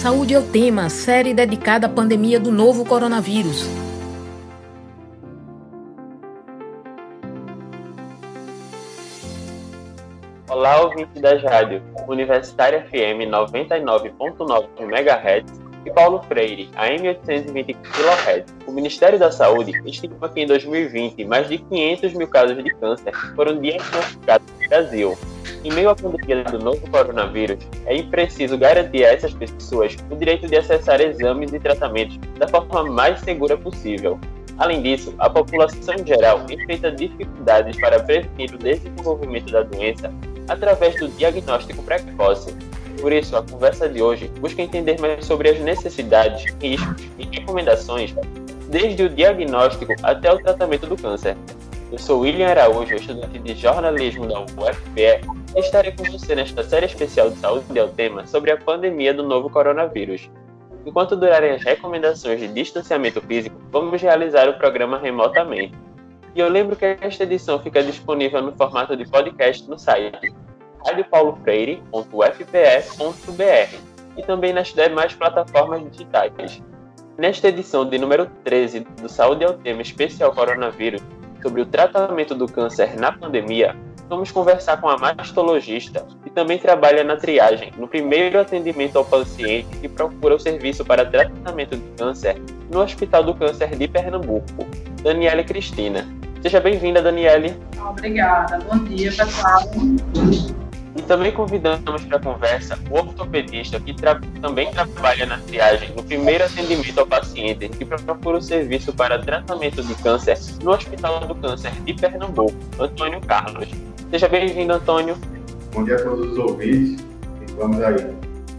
Saúde é o tema, série dedicada à pandemia do novo coronavírus. Olá, ouvinte das rádios Universitária FM 99.9 MHz e Paulo Freire, AM 820 kHz. O Ministério da Saúde estima que em 2020 mais de 500 mil casos de câncer foram diagnosticados no Brasil. Em meio à pandemia do novo coronavírus, é impreciso garantir a essas pessoas o direito de acessar exames e tratamentos da forma mais segura possível. Além disso, a população em geral enfrenta dificuldades para prevenir o desenvolvimento da doença através do diagnóstico precoce. Por isso, a conversa de hoje busca entender mais sobre as necessidades, riscos e recomendações, desde o diagnóstico até o tratamento do câncer. Eu sou William Araújo, estudante de jornalismo da UFPE, e estarei com você nesta série especial de saúde ao tema sobre a pandemia do novo coronavírus. Enquanto durarem as recomendações de distanciamento físico, vamos realizar o programa remotamente. E eu lembro que esta edição fica disponível no formato de podcast no site radiopaulofreire.ufpe.br e também nas demais plataformas digitais. Nesta edição de número 13 do Saúde ao Tema Especial Coronavírus, sobre o tratamento do câncer na pandemia, vamos conversar com a mastologista, que também trabalha na triagem, no primeiro atendimento ao paciente que procura o serviço para tratamento de câncer no Hospital do Câncer de Pernambuco, Daniele Cristina. Seja bem-vinda, Daniele. Obrigada. Bom dia, pessoal. E também convidamos para a conversa o ortopedista que tra também trabalha na triagem, no primeiro atendimento ao paciente que procura o serviço para tratamento de câncer no Hospital do Câncer de Pernambuco, Antônio Carlos. Seja bem-vindo, Antônio. Bom dia a todos os ouvintes e vamos aí.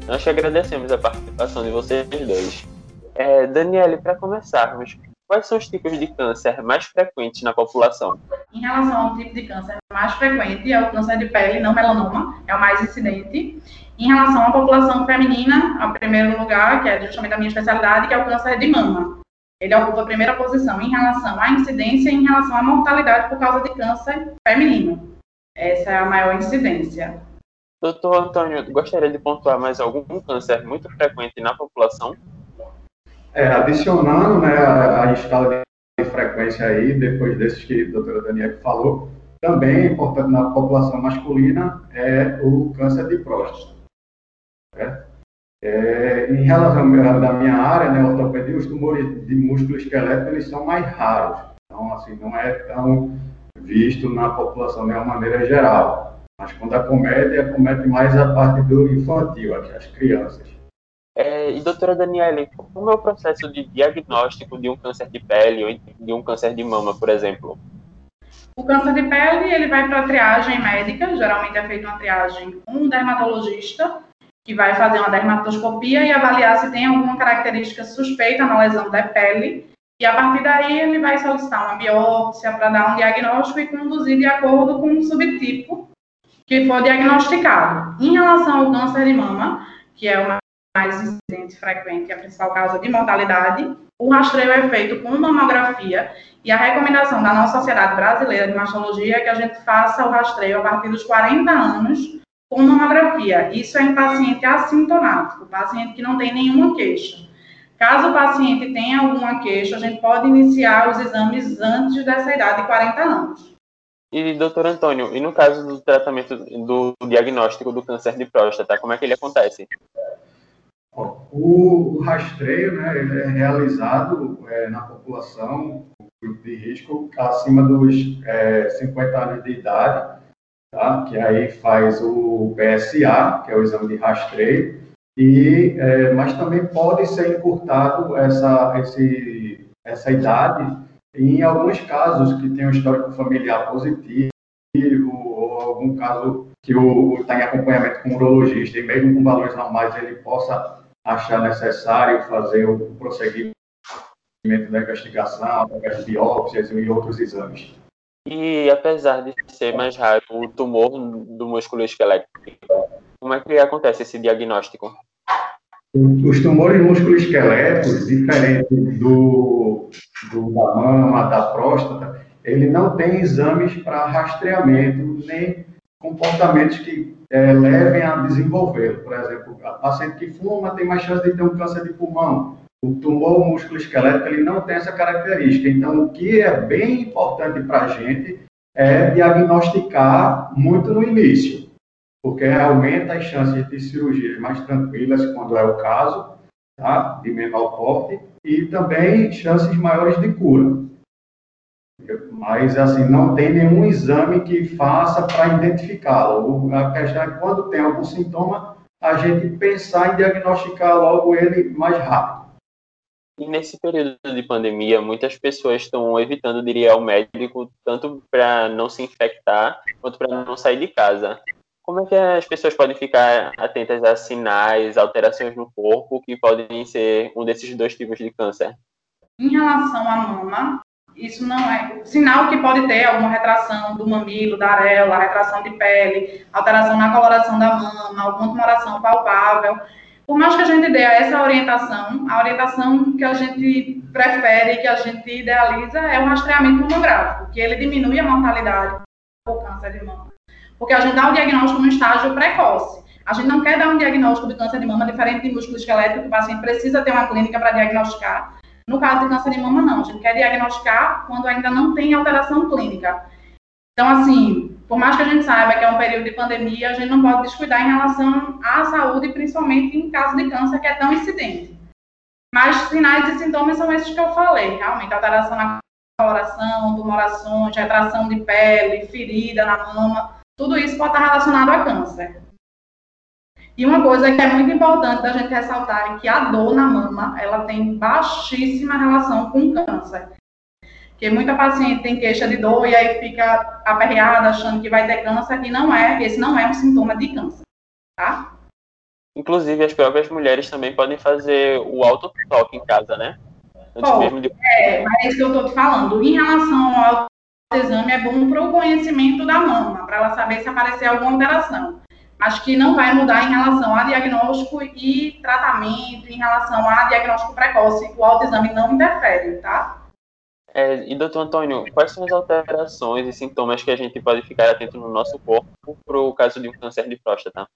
Nós te agradecemos a participação de vocês dois. É, Daniele, para começarmos, Quais são os tipos de câncer mais frequentes na população? Em relação ao tipo de câncer mais frequente, é o câncer de pele, não melanoma, é o mais incidente. Em relação à população feminina, o primeiro lugar, que é justamente a minha especialidade, que é o câncer de mama. Ele ocupa a primeira posição em relação à incidência e em relação à mortalidade por causa de câncer feminino. Essa é a maior incidência. Doutor Antônio, gostaria de pontuar mais algum câncer muito frequente na população? É, adicionando né, a, a escala de frequência aí, depois desses que a doutora Daniela falou, também importante na população masculina é o câncer de próstata. Né? É, em relação à minha área, né, ortopedia, os tumores de músculo esquelético eles são mais raros. Então, assim, não é tão visto na população de uma maneira geral. Mas quando acomete, acomete mais a parte do infantil, as crianças. É, e doutora Daniele, como é o processo de diagnóstico de um câncer de pele ou de um câncer de mama, por exemplo? O câncer de pele, ele vai para a triagem médica, geralmente é feita uma triagem com um dermatologista, que vai fazer uma dermatoscopia e avaliar se tem alguma característica suspeita na lesão da pele, e a partir daí ele vai solicitar uma biópsia para dar um diagnóstico e conduzir de acordo com o subtipo que for diagnosticado. Em relação ao câncer de mama, que é uma mais incidente frequente, a principal causa de mortalidade. O rastreio é feito com mamografia e a recomendação da nossa Sociedade Brasileira de Mastologia é que a gente faça o rastreio a partir dos 40 anos com mamografia. Isso é em paciente assintomático, paciente que não tem nenhuma queixa. Caso o paciente tenha alguma queixa, a gente pode iniciar os exames antes dessa idade de 40 anos. E, doutor Antônio, e no caso do tratamento do diagnóstico do câncer de próstata, como é que ele acontece? O, o rastreio né, é realizado é, na população, grupo de risco, acima dos é, 50 anos de idade, tá? que aí faz o PSA, que é o exame de rastreio, e, é, mas também pode ser encurtado essa, esse, essa idade em alguns casos que tem um histórico familiar positivo ou algum caso que está em acompanhamento com um urologista e mesmo com valores normais ele possa achar necessário fazer o prosseguimento da investigação, através de biópsias e outros exames. E apesar de ser mais raro o tumor do músculo esquelético, como é que acontece esse diagnóstico? Os tumores músculo-esqueléticos, diferente do, do, da mama, da próstata, ele não tem exames para rastreamento nem comportamentos que é, levem a desenvolvê-lo. Por exemplo, a paciente que fuma tem mais chance de ter um câncer de pulmão. O tumor músculo esquelético ele não tem essa característica. Então, o que é bem importante para a gente é diagnosticar muito no início, porque aumenta as chances de cirurgias mais tranquilas, quando é o caso, tá? de menor porte, e também chances maiores de cura. Mas, assim, não tem nenhum exame que faça para identificá-lo. A questão é que quando tem algum sintoma, a gente pensar em diagnosticar logo ele mais rápido. E nesse período de pandemia, muitas pessoas estão evitando de ir ao médico, tanto para não se infectar, quanto para não sair de casa. Como é que as pessoas podem ficar atentas a sinais, alterações no corpo, que podem ser um desses dois tipos de câncer? Em relação à mama, isso não é sinal que pode ter alguma retração do mamilo, da areola, retração de pele, alteração na coloração da mama, alguma tumoração palpável. Por mais que a gente dê essa orientação, a orientação que a gente prefere, que a gente idealiza, é o rastreamento mamográfico, que ele diminui a mortalidade por câncer de mama. Porque a gente dá o diagnóstico no estágio precoce. A gente não quer dar um diagnóstico de câncer de mama diferente de músculo esquelético, que o paciente precisa ter uma clínica para diagnosticar. No caso de câncer de mama, não. A gente quer diagnosticar quando ainda não tem alteração clínica. Então, assim, por mais que a gente saiba que é um período de pandemia, a gente não pode descuidar em relação à saúde, principalmente em caso de câncer que é tão incidente. Mas sinais e sintomas são esses que eu falei, realmente, alteração na coloração, tumorações, retração de pele, ferida na mama, tudo isso pode estar relacionado a câncer. E uma coisa que é muito importante da gente ressaltar é que a dor na mama, ela tem baixíssima relação com câncer. Porque muita paciente tem queixa de dor e aí fica aperreada achando que vai ter câncer e não é, esse não é um sintoma de câncer, tá? Inclusive, as próprias mulheres também podem fazer o autotoque em casa, né? Antes mesmo de... É, mas é isso que eu estou te falando. Em relação ao exame, é bom para o conhecimento da mama, para ela saber se aparecer alguma alteração mas que não vai mudar em relação a diagnóstico e tratamento, em relação a diagnóstico precoce, o autoexame não interfere, tá? É, e doutor Antônio, quais são as alterações e sintomas que a gente pode ficar atento no nosso corpo para o caso de um câncer de próstata?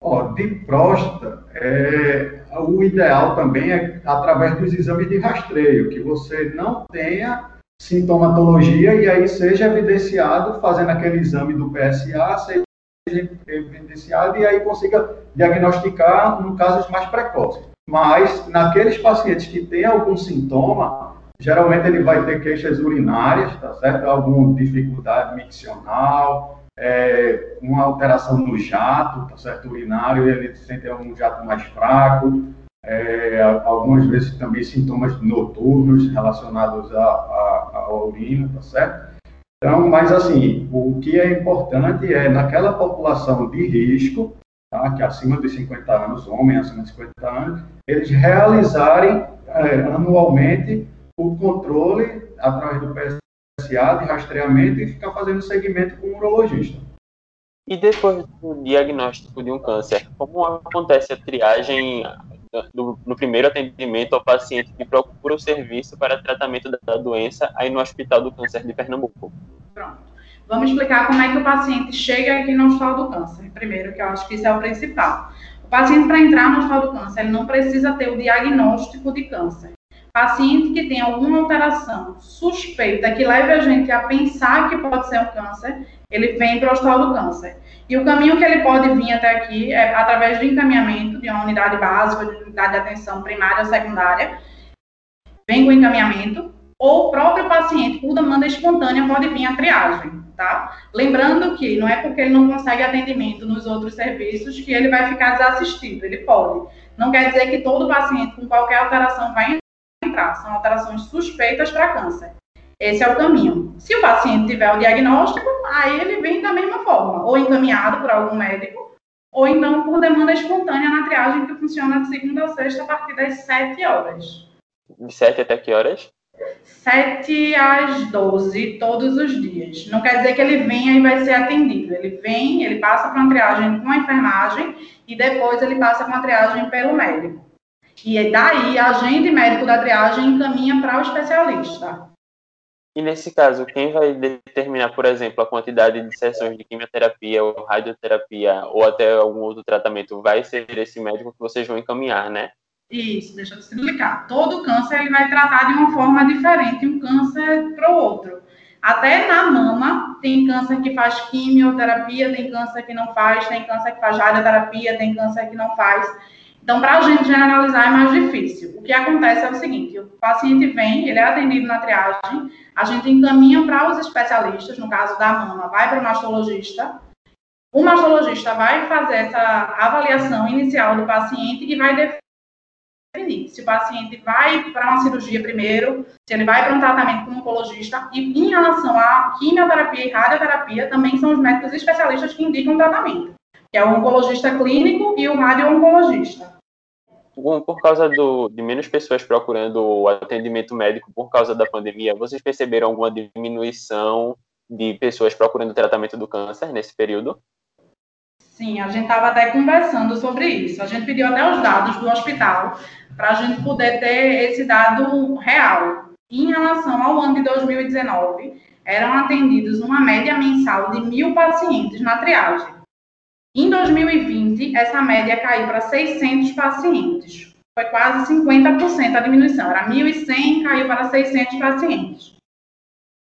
Ó, de próstata, é, o ideal também é através dos exames de rastreio, que você não tenha sintomatologia e aí seja evidenciado fazendo aquele exame do PSA, seja evidenciado e aí consiga diagnosticar no casos mais precoces. Mas naqueles pacientes que têm algum sintoma, geralmente ele vai ter queixas urinárias, tá certo? Alguma dificuldade miccional, é, uma alteração no jato, tá certo? Urinário, ele sente um jato mais fraco, é, algumas vezes também sintomas noturnos relacionados à urina, tá certo? Então, mas assim, o que é importante é, naquela população de risco, tá, que é acima dos 50 anos, homens acima de 50 anos, eles realizarem é, anualmente o controle através do PSA de rastreamento e ficar fazendo segmento com o urologista. E depois do diagnóstico de um câncer, como acontece a triagem no primeiro atendimento ao paciente que procura o serviço para tratamento da doença aí no Hospital do Câncer de Pernambuco. Pronto. Vamos explicar como é que o paciente chega aqui no Hospital do Câncer. Primeiro, que eu acho que isso é o principal. O paciente, para entrar no Hospital do Câncer, ele não precisa ter o diagnóstico de câncer. Paciente que tem alguma alteração suspeita que leve a gente a pensar que pode ser um câncer, ele vem para o Hospital do Câncer. E o caminho que ele pode vir até aqui é através do encaminhamento de uma unidade básica, de unidade de atenção primária ou secundária, vem com encaminhamento, ou o próprio paciente, por demanda espontânea, pode vir a triagem, tá? Lembrando que não é porque ele não consegue atendimento nos outros serviços que ele vai ficar desassistido, ele pode. Não quer dizer que todo paciente com qualquer alteração vai entrar, são alterações suspeitas para câncer. Esse é o caminho. Se o paciente tiver o diagnóstico, aí ele vem da mesma forma, ou encaminhado por algum médico, ou então por demanda espontânea na triagem que funciona de segunda a sexta a partir das 7 horas. De 7 até que horas? 7 às 12 todos os dias. Não quer dizer que ele venha e vai ser atendido. Ele vem, ele passa para uma triagem com a enfermagem e depois ele passa para uma triagem pelo médico. E daí, a agente médico da triagem encaminha para o especialista. E nesse caso, quem vai determinar, por exemplo, a quantidade de sessões de quimioterapia ou radioterapia ou até algum outro tratamento vai ser esse médico que vocês vão encaminhar, né? Isso, deixa eu te explicar. Todo câncer ele vai tratar de uma forma diferente um câncer para o outro. Até na mama, tem câncer que faz quimioterapia, tem câncer que não faz, tem câncer que faz radioterapia, tem câncer que não faz. Então, para a gente generalizar é mais difícil. O que acontece é o seguinte: o paciente vem, ele é atendido na triagem, a gente encaminha para os especialistas, no caso da mama, vai para o mastologista. O mastologista vai fazer essa avaliação inicial do paciente e vai definir se o paciente vai para uma cirurgia primeiro, se ele vai para um tratamento com um oncologista. E em relação à quimioterapia e radioterapia, também são os médicos especialistas que indicam o tratamento, que é o oncologista clínico e o radio-oncologista por causa do, de menos pessoas procurando o atendimento médico por causa da pandemia, vocês perceberam alguma diminuição de pessoas procurando tratamento do câncer nesse período? Sim, a gente estava até conversando sobre isso. A gente pediu até os dados do hospital para a gente poder ter esse dado real. Em relação ao ano de 2019, eram atendidos uma média mensal de mil pacientes na triagem. Em 2020, essa média caiu para 600 pacientes. Foi quase 50% a diminuição. Era 1.100, caiu para 600 pacientes.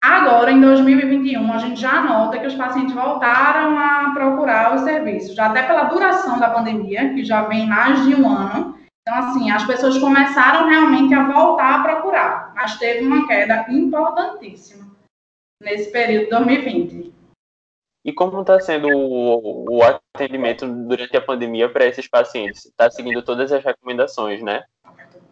Agora, em 2021, a gente já nota que os pacientes voltaram a procurar os serviços, já até pela duração da pandemia, que já vem mais de um ano. Então, assim, as pessoas começaram realmente a voltar a procurar, mas teve uma queda importantíssima nesse período de 2020. E como está sendo o, o, atendimento durante a pandemia para esses pacientes? Está seguindo todas as recomendações, né?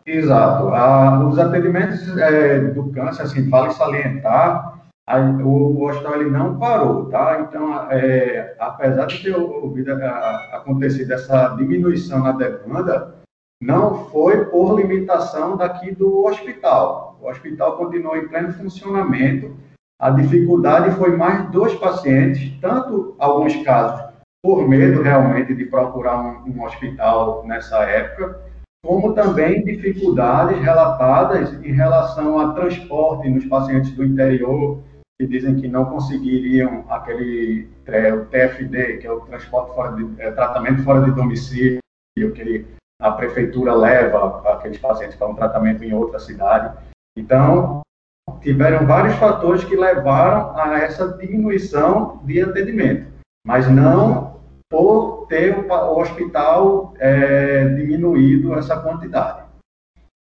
Exato. Ah, os atendimentos é, do câncer, assim, vale salientar, a, o, o hospital ele não parou, tá? Então, é, apesar de ter ouvido, a, acontecido essa diminuição na demanda, não foi por limitação daqui do hospital. O hospital continuou em pleno funcionamento a dificuldade foi mais dos pacientes, tanto alguns casos por medo realmente de procurar um, um hospital nessa época, como também dificuldades relatadas em relação a transporte nos pacientes do interior, que dizem que não conseguiriam aquele é, o TFD, que é o transporte fora de, é, tratamento fora de domicílio, que ele, a prefeitura leva aqueles pacientes para um tratamento em outra cidade. Então, tiveram vários fatores que levaram a essa diminuição de atendimento, mas não por ter o hospital é, diminuído essa quantidade.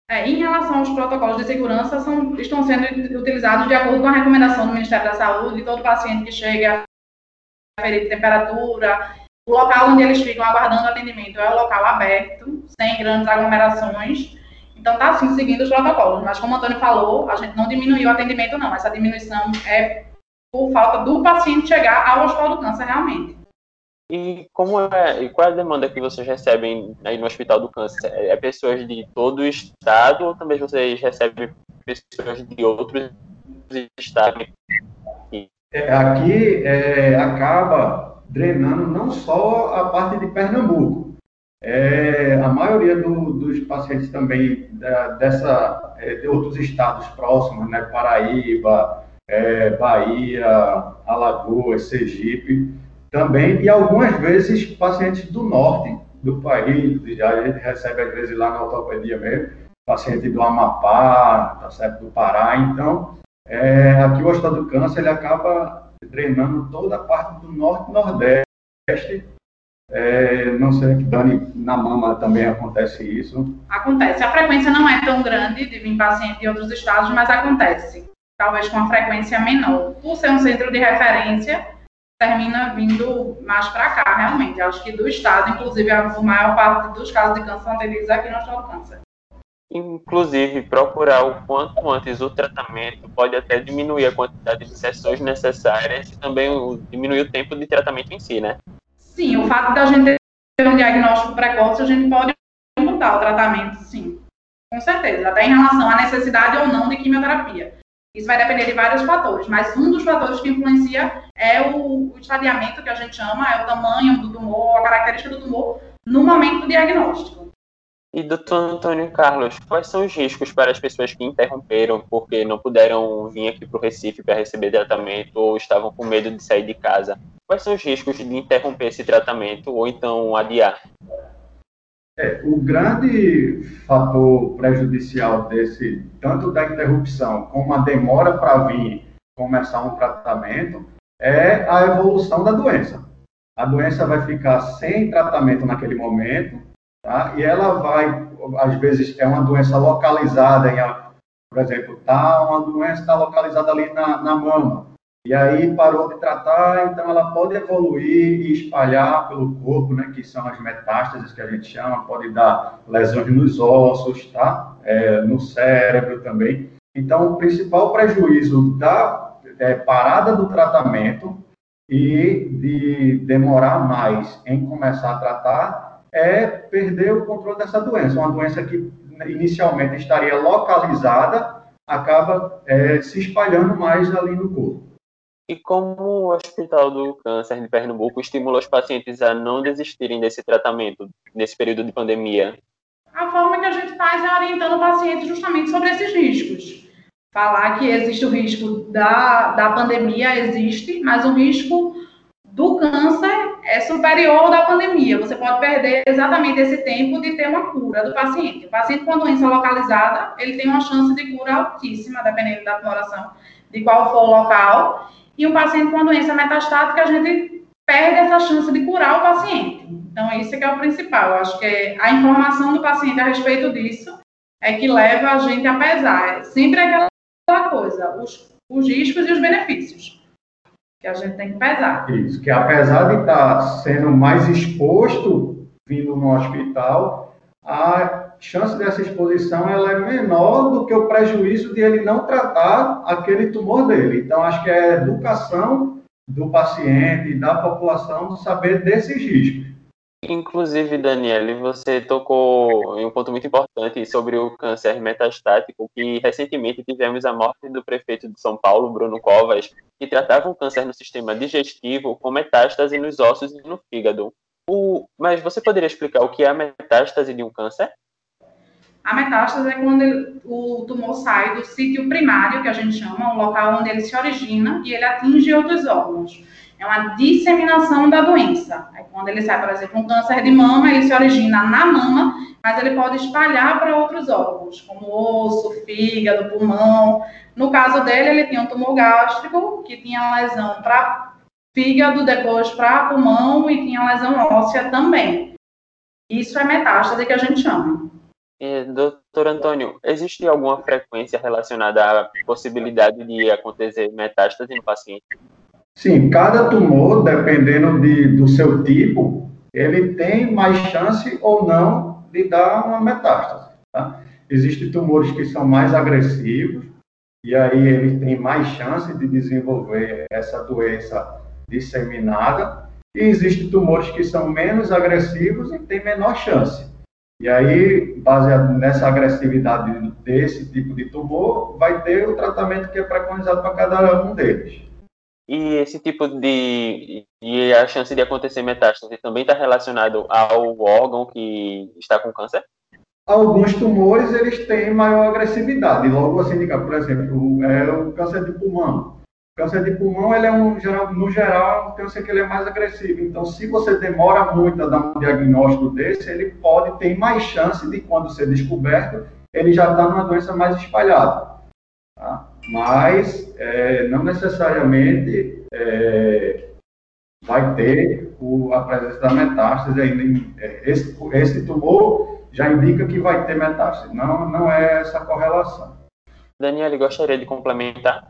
É, em relação aos protocolos de segurança, são, estão sendo utilizados de acordo com a recomendação do Ministério da Saúde, todo paciente que chega a ferir temperatura, o local onde eles ficam aguardando atendimento é o local aberto, sem grandes aglomerações, então, está sim seguindo os protocolos. Mas, como o Antônio falou, a gente não diminuiu o atendimento, não. Essa diminuição é por falta do paciente chegar ao hospital do câncer, realmente. E como é, e qual é a demanda que vocês recebem aí no Hospital do Câncer? É pessoas de todo o estado ou também vocês recebem pessoas de outros estados? É, aqui é, acaba drenando não só a parte de Pernambuco, é, a maioria do, dos pacientes também da, dessa, é, de outros estados próximos, né, Paraíba, é, Bahia, Alagoas, Sergipe, também, e algumas vezes pacientes do norte do país, a gente recebe às vezes lá na ortopedia mesmo, paciente do Amapá, tá certo, do Pará, então, é, aqui o Hospital do Câncer, ele acaba drenando toda a parte do norte e nordeste, é, não sei que Dani, na mama também acontece isso. Acontece. A frequência não é tão grande de vir paciente de outros estados, mas acontece. Talvez com uma frequência menor. Por ser um centro de referência, termina vindo mais para cá, realmente. Acho que do estado, inclusive, a maior parte dos casos de câncer são atendidos aqui no Hospital do Câncer. Inclusive, procurar o quanto antes o tratamento pode até diminuir a quantidade de sessões necessárias e também diminuir o tempo de tratamento em si, né? Sim, o fato da gente ter um diagnóstico precoce, a gente pode mudar o tratamento, sim. Com certeza. Até em relação à necessidade ou não de quimioterapia. Isso vai depender de vários fatores, mas um dos fatores que influencia é o, estadiamento, que a gente chama, é o tamanho do tumor, a característica do tumor, no momento do diagnóstico. E doutor Antônio Carlos, quais são os riscos para as pessoas que interromperam porque não puderam vir aqui para o Recife para receber tratamento ou estavam com medo de sair de casa? Quais são os riscos de interromper esse tratamento ou então adiar? É, o grande fator prejudicial desse, tanto da interrupção como a demora para vir começar um tratamento, é a evolução da doença. A doença vai ficar sem tratamento naquele momento, tá? E ela vai, às vezes, é uma doença localizada em, por exemplo, tá uma doença está localizada ali na, na mama, e aí parou de tratar, então ela pode evoluir e espalhar pelo corpo, né, que são as metástases que a gente chama, pode dar lesões nos ossos, tá? É, no cérebro também. Então, o principal prejuízo da é, parada do tratamento e de demorar mais em começar a tratar é perder o controle dessa doença. Uma doença que inicialmente estaria localizada acaba é, se espalhando mais ali no corpo. E como o Hospital do Câncer de Pernambuco estimula os pacientes a não desistirem desse tratamento nesse período de pandemia? A forma que a gente faz é orientando o paciente justamente sobre esses riscos. Falar que existe o risco da, da pandemia, existe, mas o risco do câncer é superior ao da pandemia. Você pode perder exatamente esse tempo de ter uma cura do paciente. O paciente com a doença localizada, ele tem uma chance de cura altíssima, dependendo da tumoração, de qual for o local. E um paciente com a doença metastática, a gente perde essa chance de curar o paciente. Então, isso é que é o principal. Eu acho que a informação do paciente a respeito disso é que leva a gente a pesar. É sempre aquela coisa, os, os riscos e os benefícios que a gente tem que pesar. Isso, que apesar de estar sendo mais exposto vindo no hospital, a chance dessa exposição ela é menor do que o prejuízo de ele não tratar aquele tumor dele. Então, acho que é a educação do paciente da população saber desses riscos. Inclusive, Daniele, você tocou em um ponto muito importante sobre o câncer metastático, que recentemente tivemos a morte do prefeito de São Paulo, Bruno Covas, que tratava um câncer no sistema digestivo com metástase nos ossos e no fígado. O... Mas você poderia explicar o que é a metástase de um câncer? A metástase é quando ele, o tumor sai do sítio primário, que a gente chama, um local onde ele se origina e ele atinge outros órgãos. É uma disseminação da doença. Aí, quando ele sai, por exemplo, um câncer de mama, ele se origina na mama, mas ele pode espalhar para outros órgãos, como osso, fígado, pulmão. No caso dele, ele tinha um tumor gástrico, que tinha lesão para fígado, depois para pulmão e tinha lesão óssea também. Isso é metástase que a gente chama. É, doutor Antônio, existe alguma frequência relacionada à possibilidade de acontecer metástase no paciente? Sim, cada tumor, dependendo de, do seu tipo, ele tem mais chance ou não de dar uma metástase. Tá? Existem tumores que são mais agressivos, e aí ele tem mais chance de desenvolver essa doença disseminada, e existem tumores que são menos agressivos e têm menor chance. E aí, baseado nessa agressividade desse tipo de tumor, vai ter o tratamento que é preconizado para cada um deles. E esse tipo de. E a chance de acontecer metástase também está relacionado ao órgão que está com câncer? Alguns tumores eles têm maior agressividade. Logo assim, por exemplo, é o câncer de pulmão. O câncer de pulmão, ele é um, no geral, é um câncer que ele é mais agressivo. Então, se você demora muito a dar um diagnóstico desse, ele pode ter mais chance de, quando ser descoberto, ele já está numa doença mais espalhada. Mas, é, não necessariamente é, vai ter o, a presença da metástase ainda. É, esse, esse tumor já indica que vai ter metástase. Não, não é essa correlação. Daniele, gostaria de complementar?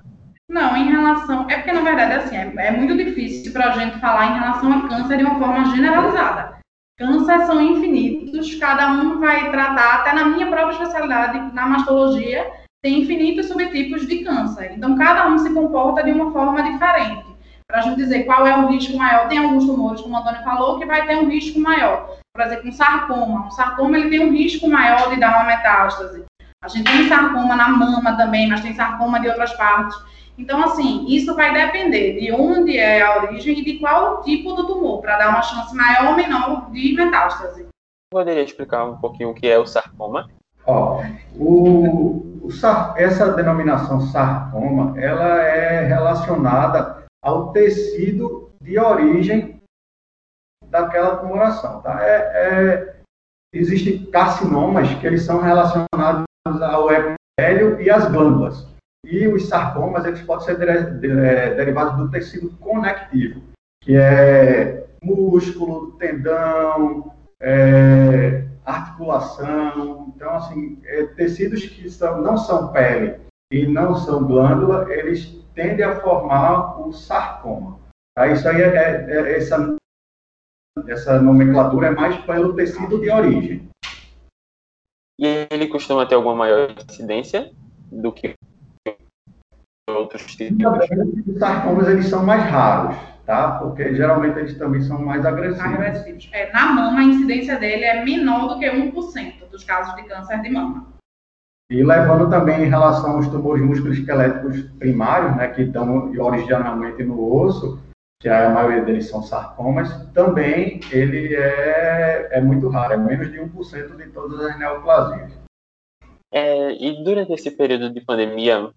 Não, em relação. É porque, na verdade, assim, é, é muito difícil para a gente falar em relação a câncer de uma forma generalizada. Cânceres são infinitos, cada um vai tratar, até na minha própria especialidade, na mastologia, tem infinitos subtipos de câncer. Então, cada um se comporta de uma forma diferente. Para a gente dizer qual é o risco maior, tem alguns tumores, como o Antônio falou, que vai ter um risco maior. Por exemplo, um sarcoma. Um sarcoma ele tem um risco maior de dar uma metástase. A gente tem sarcoma na mama também, mas tem sarcoma de outras partes. Então, assim, isso vai depender de onde é a origem e de qual tipo do tumor, para dar uma chance maior ou menor de metástase. poderia explicar um pouquinho o que é o sarcoma? Ó, o, o, essa denominação sarcoma, ela é relacionada ao tecido de origem daquela tumoração, tá? É, é, existem carcinomas que eles são relacionados ao epitélio e às glândulas. E os sarcomas, eles podem ser é, derivados do tecido conectivo, que é músculo, tendão, é, articulação. Então, assim, é, tecidos que são, não são pele e não são glândula, eles tendem a formar o sarcoma. Tá? Isso aí é, é, é essa, essa nomenclatura é mais pelo tecido de origem. E ele costuma ter alguma maior incidência do que outros tipos? Os sarcomas eles são mais raros tá? Porque geralmente eles também são mais agressivos. agressivos. É, na mama, a incidência dele é menor do que 1% dos casos de câncer de mama. E levando também em relação aos tumores musculoesqueléticos primários, né, que estão originalmente no osso, que a maioria deles são sarcomas, também ele é, é muito raro, é menos de 1% de todas as neoplasias. É, e durante esse período de pandemia,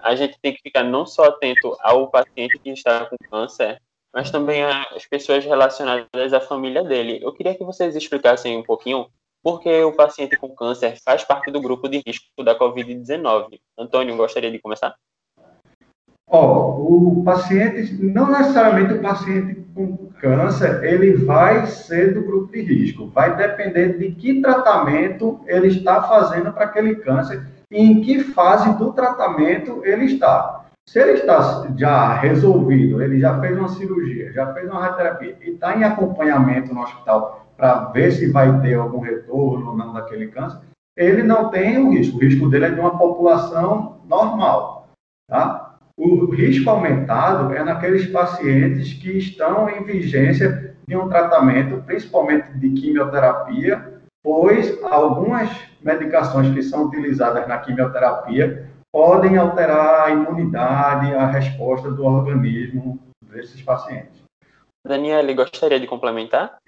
a gente tem que ficar não só atento ao paciente que está com câncer, mas também às pessoas relacionadas à família dele. Eu queria que vocês explicassem um pouquinho por que o paciente com câncer faz parte do grupo de risco da Covid-19. Antônio, gostaria de começar? Oh, o paciente, não necessariamente o paciente com câncer, ele vai ser do grupo de risco. Vai depender de que tratamento ele está fazendo para aquele câncer em que fase do tratamento ele está. Se ele está já resolvido, ele já fez uma cirurgia, já fez uma radioterapia e está em acompanhamento no hospital para ver se vai ter algum retorno ou não daquele câncer, ele não tem o risco. O risco dele é de uma população normal. Tá? O risco aumentado é naqueles pacientes que estão em vigência de um tratamento, principalmente de quimioterapia, pois algumas medicações que são utilizadas na quimioterapia podem alterar a imunidade, a resposta do organismo desses pacientes. Daniela, gostaria de complementar?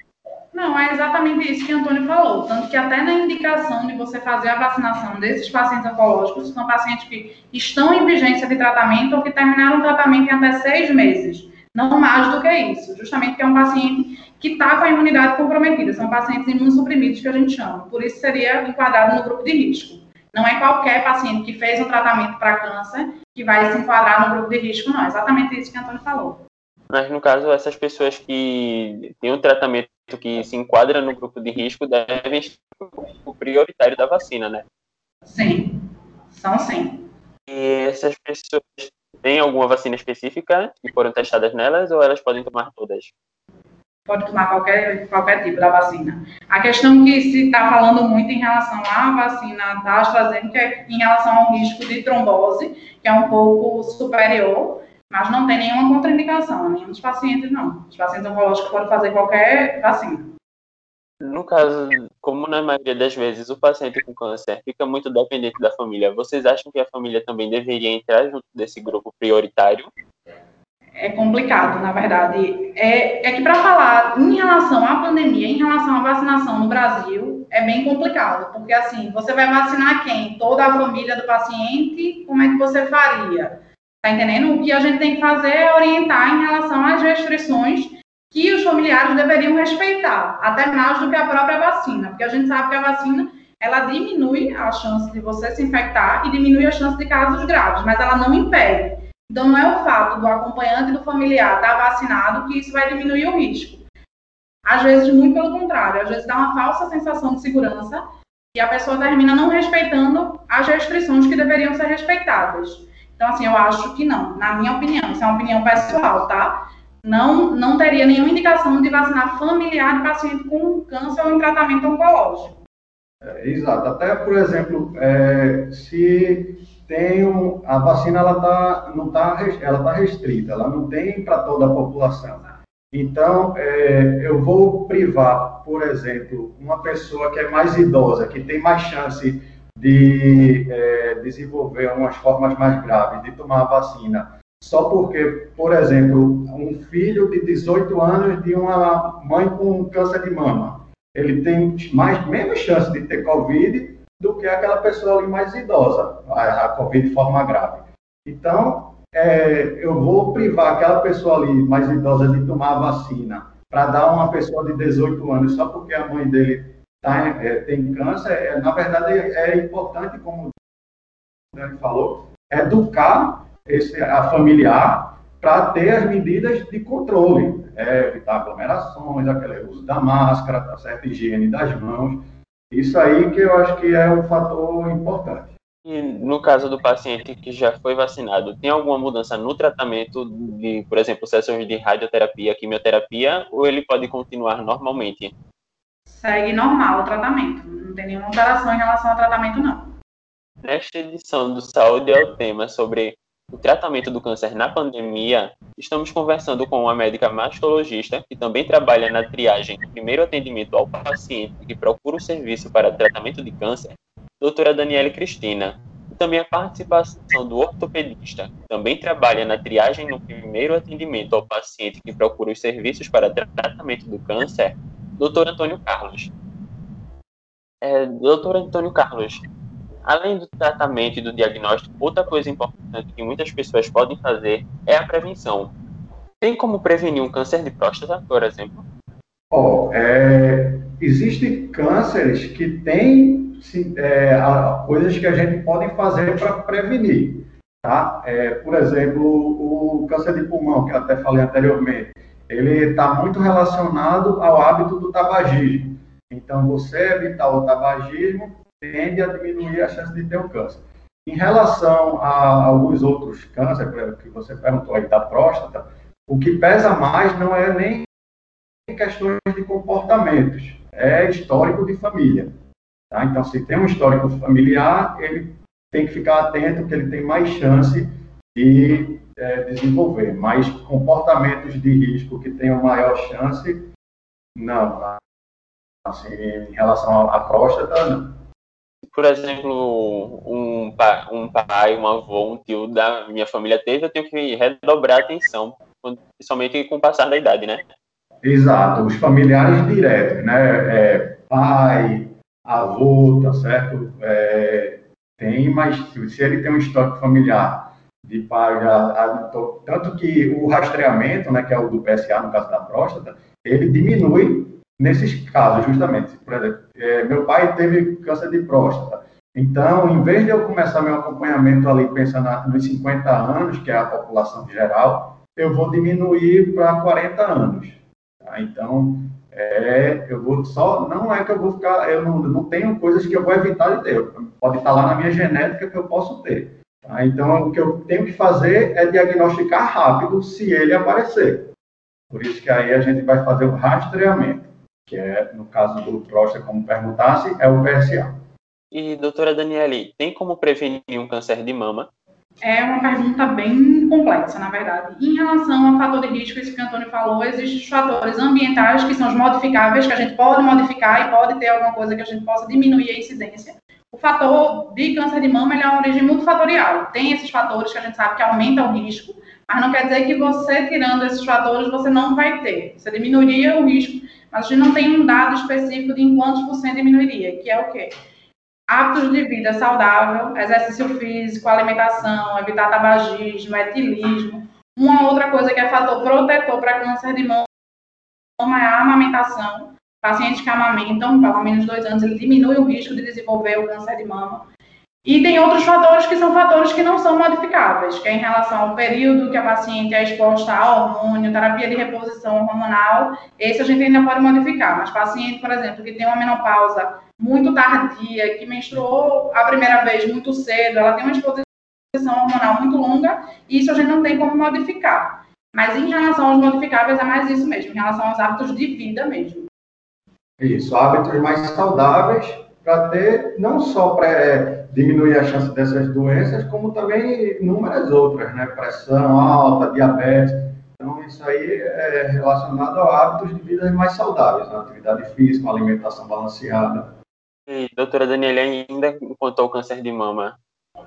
Não, é exatamente isso que o Antônio falou. Tanto que até na indicação de você fazer a vacinação desses pacientes oncológicos, são pacientes que estão em vigência de tratamento ou que terminaram o tratamento em até seis meses. Não mais do que isso. Justamente porque é um paciente que está com a imunidade comprometida. São pacientes imunossuprimidos que a gente chama. Por isso seria enquadrado no grupo de risco. Não é qualquer paciente que fez um tratamento para câncer que vai se enquadrar no grupo de risco, não. É exatamente isso que o Antônio falou. Mas, no caso, essas pessoas que têm um tratamento que se enquadra no grupo de risco devem ser o prioritário da vacina, né? Sim, são sim. E essas pessoas têm alguma vacina específica que foram testadas nelas ou elas podem tomar todas? Pode tomar qualquer, qualquer tipo da vacina. A questão que se está falando muito em relação à vacina da AstraZeneca é em relação ao risco de trombose, que é um pouco superior, mas não tem nenhuma contraindicação, nenhum dos pacientes não. Os pacientes oncológicos podem fazer qualquer vacina. No caso, como na maioria das vezes o paciente com câncer fica muito dependente da família, vocês acham que a família também deveria entrar junto desse grupo prioritário? É complicado, na verdade. É, é que para falar em relação à pandemia, em relação à vacinação no Brasil, é bem complicado, porque assim, você vai vacinar quem? Toda a família do paciente? Como é que você faria? Tá entendendo? O que a gente tem que fazer é orientar em relação às restrições que os familiares deveriam respeitar, até mais do que a própria vacina, porque a gente sabe que a vacina ela diminui a chance de você se infectar e diminui a chance de casos graves, mas ela não impede. Então, não é o fato do acompanhante do familiar estar vacinado que isso vai diminuir o risco. Às vezes, muito pelo contrário, às vezes dá uma falsa sensação de segurança e a pessoa termina não respeitando as restrições que deveriam ser respeitadas. Então, assim, eu acho que não, na minha opinião, isso é uma opinião pessoal, tá? Não, não teria nenhuma indicação de vacinar familiar de paciente com câncer ou em tratamento oncológico. É, exato. Até, por exemplo, é, se tem um, a vacina ela tá, não tá, ela tá restrita, ela não tem para toda a população. Então, é, eu vou privar, por exemplo, uma pessoa que é mais idosa, que tem mais chance de é, desenvolver umas formas mais graves, de tomar a vacina, só porque, por exemplo, um filho de 18 anos de uma mãe com câncer de mama, ele tem mais, menos chance de ter Covid do que aquela pessoa ali mais idosa, a, a Covid de forma grave. Então, é, eu vou privar aquela pessoa ali mais idosa de tomar a vacina para dar uma pessoa de 18 anos só porque a mãe dele tá, é, tem câncer, é, na verdade é importante, como ele falou, educar esse, a familiar para ter as medidas de controle, é, evitar aglomerações, aquele uso da máscara, tá certo? higiene das mãos. Isso aí que eu acho que é um fator importante. E no caso do paciente que já foi vacinado, tem alguma mudança no tratamento de, por exemplo, sessões de radioterapia, quimioterapia, ou ele pode continuar normalmente? Segue normal o tratamento. Não tem nenhuma alteração em relação ao tratamento, não. Nesta edição do Saúde é o tema sobre o tratamento do câncer na pandemia, estamos conversando com uma médica mastologista que também trabalha na triagem do primeiro atendimento ao paciente que procura o serviço para tratamento de câncer, doutora Daniele Cristina. E também a participação do ortopedista, que também trabalha na triagem no primeiro atendimento ao paciente que procura os serviços para tratamento do câncer, doutor Antônio Carlos. É, doutor Antônio Carlos, Além do tratamento e do diagnóstico, outra coisa importante que muitas pessoas podem fazer é a prevenção. Tem como prevenir um câncer de próstata, por exemplo? Oh, é, existem cânceres que têm é, coisas que a gente pode fazer para prevenir. Tá? É, por exemplo, o câncer de pulmão, que eu até falei anteriormente, ele está muito relacionado ao hábito do tabagismo. Então, você evitar o tabagismo tende a diminuir a chance de ter o câncer. Em relação a alguns outros cânceres, que você perguntou aí da próstata, o que pesa mais não é nem questões de comportamentos, é histórico de família. Tá? Então, se tem um histórico familiar, ele tem que ficar atento que ele tem mais chance de é, desenvolver. Mas comportamentos de risco que tenham maior chance, não. Assim, em relação à próstata, não por exemplo, um, pai, um pai, um avô, um tio da minha família teve, eu tenho que redobrar a atenção, principalmente com o passar da idade, né? Exato, os familiares diretos, né? É, pai, avô, tá certo? É, tem, mas se ele tem um histórico familiar de pai, tanto que o rastreamento, né, que é o do PSA, no caso da próstata, ele diminui nesses casos, justamente. Por exemplo, é, meu pai teve câncer de próstata. Então, em vez de eu começar meu acompanhamento ali pensando nos 50 anos, que é a população geral, eu vou diminuir para 40 anos. Tá? Então, é, eu vou só, não é que eu vou ficar, eu não, não tenho coisas que eu vou evitar de ter. Pode estar lá na minha genética que eu posso ter. Tá? Então, o que eu tenho que fazer é diagnosticar rápido se ele aparecer. Por isso que aí a gente vai fazer o rastreamento que é, no caso do próstata, como perguntasse, é o PSA. E, doutora Daniele, tem como prevenir um câncer de mama? É uma pergunta bem complexa, na verdade. Em relação ao fator de risco, isso que o Antônio falou, existem os fatores ambientais, que são os modificáveis, que a gente pode modificar e pode ter alguma coisa que a gente possa diminuir a incidência. O fator de câncer de mama ele é uma origem multifatorial. Tem esses fatores que a gente sabe que aumentam o risco, mas não quer dizer que você, tirando esses fatores, você não vai ter. Você diminuiria o risco a gente não tem um dado específico de em quantos por cento diminuiria, que é o quê? Hábitos de vida saudável, exercício físico, alimentação, evitar tabagismo, etilismo. Uma outra coisa que é fator protetor para câncer de mama é a amamentação. Pacientes que amamentam, pelo menos dois anos, ele diminui o risco de desenvolver o câncer de mama. E tem outros fatores que são fatores que não são modificáveis, que é em relação ao período que a paciente é exposta a hormônio, terapia de reposição hormonal, esse a gente ainda pode modificar. Mas paciente, por exemplo, que tem uma menopausa muito tardia, que menstruou a primeira vez muito cedo, ela tem uma exposição hormonal muito longa, isso a gente não tem como modificar. Mas em relação aos modificáveis é mais isso mesmo, em relação aos hábitos de vida mesmo. Isso, hábitos mais saudáveis para ter não só para diminuir a chance dessas doenças, como também inúmeras outras, né? Pressão alta, diabetes. Então, isso aí é relacionado a hábitos de vida mais saudáveis, né? atividade física, alimentação balanceada. E, doutora Daniela, ainda quanto ao câncer de mama,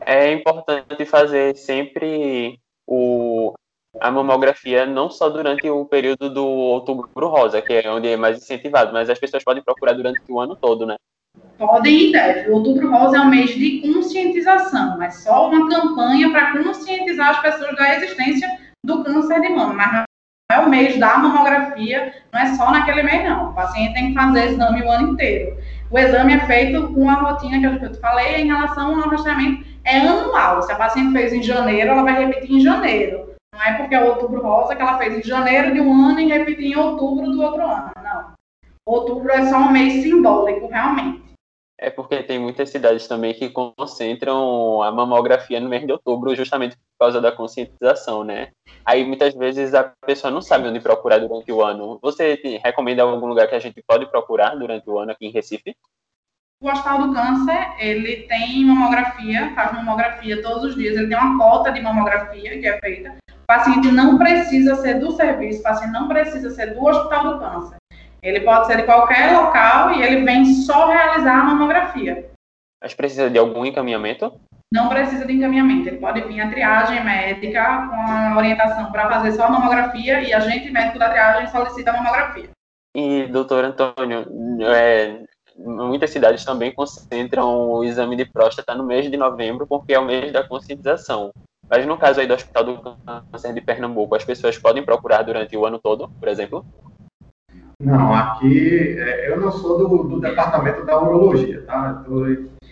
é importante fazer sempre o, a mamografia não só durante o período do outubro rosa, que é onde é mais incentivado, mas as pessoas podem procurar durante o ano todo, né? Podem e devem. Outubro Rosa é um mês de conscientização, é só uma campanha para conscientizar as pessoas da existência do câncer de mama, mas não é o mês da mamografia, não é só naquele mês, não. O paciente tem que fazer exame o ano inteiro. O exame é feito com a rotina que eu te falei em relação ao rastreamento, é anual. Se a paciente fez em janeiro, ela vai repetir em janeiro. Não é porque é outubro rosa que ela fez em janeiro de um ano e repetir em outubro do outro ano. Não. Outubro é só um mês simbólico, realmente. É porque tem muitas cidades também que concentram a mamografia no mês de outubro, justamente por causa da conscientização, né? Aí muitas vezes a pessoa não sabe onde procurar durante o ano. Você recomenda algum lugar que a gente pode procurar durante o ano aqui em Recife? O Hospital do Câncer, ele tem mamografia, faz mamografia todos os dias, ele tem uma cota de mamografia que é feita. O paciente não precisa ser do serviço, o paciente não precisa ser do Hospital do Câncer. Ele pode ser de qualquer local e ele vem só realizar a mamografia. Mas precisa de algum encaminhamento? Não precisa de encaminhamento. Ele pode vir a triagem médica com a orientação para fazer só a mamografia e a agente médico da triagem solicita a mamografia. E, doutor Antônio, é, muitas cidades também concentram o exame de próstata no mês de novembro, porque é o mês da conscientização. Mas no caso aí do Hospital do Câncer de Pernambuco, as pessoas podem procurar durante o ano todo, por exemplo? Não, aqui é, eu não sou do, do departamento da urologia, tá? Estou